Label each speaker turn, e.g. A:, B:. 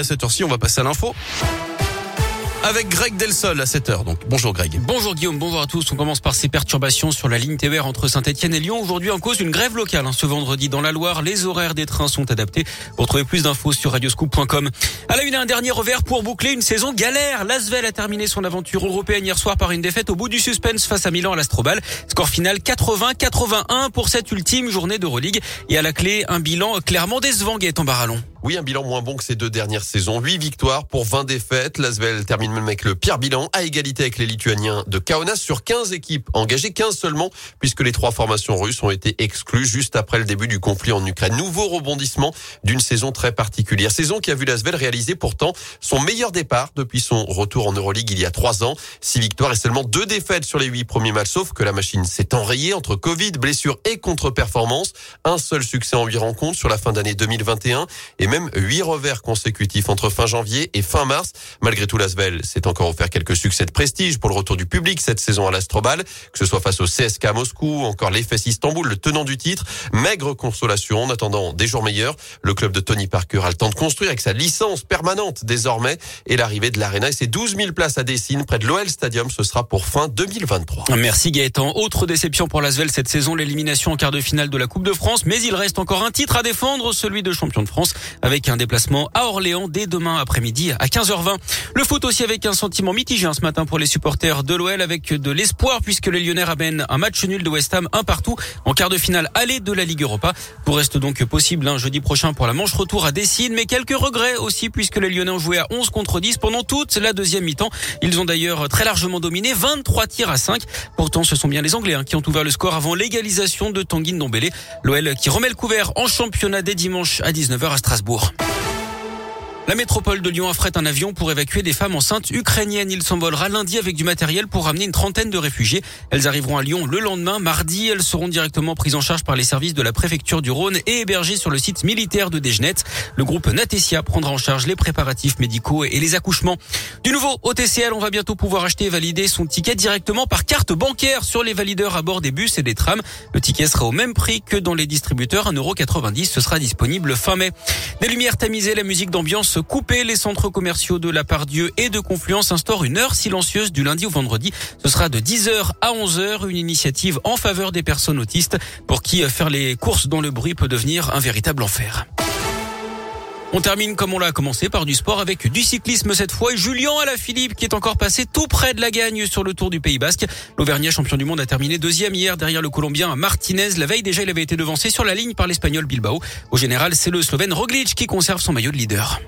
A: À cette heure-ci, on va passer à l'info. Avec Greg Delsol à 7h. Donc, bonjour Greg.
B: Bonjour Guillaume, bonjour à tous. On commence par ces perturbations sur la ligne TER entre Saint-Etienne et Lyon. Aujourd'hui, en cause d'une grève locale. Hein. Ce vendredi, dans la Loire, les horaires des trains sont adaptés. Pour trouver plus d'infos sur radioscoop.com. À la une, un dernier revers pour boucler une saison galère. L'Asvel a terminé son aventure européenne hier soir par une défaite au bout du suspense face à Milan à l'Astrobal. Score final 80-81 pour cette ultime journée d'Euroleague. Et à la clé, un bilan clairement décevant, Gaëtan Barallon.
C: Oui, un bilan moins bon que ces deux dernières saisons. 8 victoires pour 20 défaites. L'Asvel termine même avec le pire bilan, à égalité avec les Lituaniens de Kaunas sur 15 équipes engagées, 15 seulement, puisque les trois formations russes ont été exclues juste après le début du conflit en Ukraine. Nouveau rebondissement d'une saison très particulière. Saison qui a vu l'Asvel réaliser pourtant son meilleur départ depuis son retour en Euroleague il y a trois ans. Six victoires et seulement deux défaites sur les huit premiers matchs, sauf que la machine s'est enrayée entre Covid, blessures et contre-performance. Un seul succès en huit rencontres sur la fin d'année 2021 et même huit revers consécutifs entre fin janvier et fin mars. Malgré tout, l'Asvel s'est encore offert quelques succès de prestige pour le retour du public cette saison à l'Astrobal, que ce soit face au CSK Moscou, encore l'EFS Istanbul, le tenant du titre. Maigre consolation en attendant des jours meilleurs. Le club de Tony Parker a le temps de construire avec sa licence permanente désormais et l'arrivée de l'Arena et ses 12 000 places à Dessine près de l'OL Stadium, ce sera pour fin 2023.
B: Merci Gaëtan. Autre déception pour l'Asvel cette saison, l'élimination en quart de finale de la Coupe de France, mais il reste encore un titre à défendre, celui de champion de France avec un déplacement à Orléans dès demain après-midi à 15h20. Le foot aussi avec un sentiment mitigé hein, ce matin pour les supporters de l'OL avec de l'espoir puisque les Lyonnais ramènent un match nul de West Ham un partout en quart de finale aller de la Ligue Europa. Pour reste donc possible un jeudi prochain pour la manche retour à Dessine, mais quelques regrets aussi puisque les Lyonnais ont joué à 11 contre 10 pendant toute la deuxième mi-temps. Ils ont d'ailleurs très largement dominé 23 tirs à 5. Pourtant, ce sont bien les Anglais hein, qui ont ouvert le score avant l'égalisation de Tanguy Ndombele. L'OL qui remet le couvert en championnat dès dimanche à 19h à Strasbourg. Strasbourg. La métropole de Lyon affrète un avion pour évacuer des femmes enceintes ukrainiennes. Il s'envolera lundi avec du matériel pour ramener une trentaine de réfugiés. Elles arriveront à Lyon le lendemain. Mardi, elles seront directement prises en charge par les services de la préfecture du Rhône et hébergées sur le site militaire de Desgenettes. Le groupe Natesia prendra en charge les préparatifs médicaux et les accouchements. Du nouveau, au TCL, on va bientôt pouvoir acheter et valider son ticket directement par carte bancaire sur les valideurs à bord des bus et des trams. Le ticket sera au même prix que dans les distributeurs, 1,90€. Ce sera disponible fin mai. Des lumières tamisées, la musique d'ambiance couper les centres commerciaux de la Pardieu et de Confluence instaurent une heure silencieuse du lundi au vendredi. Ce sera de 10h à 11h, une initiative en faveur des personnes autistes pour qui faire les courses dans le bruit peut devenir un véritable enfer. On termine comme on l'a commencé par du sport avec du cyclisme cette fois. Julien Alaphilippe qui est encore passé tout près de la gagne sur le Tour du Pays Basque. L'Auvergnat champion du monde a terminé deuxième hier derrière le Colombien Martinez. La veille déjà il avait été devancé sur la ligne par l'Espagnol Bilbao. Au général c'est le Slovène Roglic qui conserve son maillot de leader.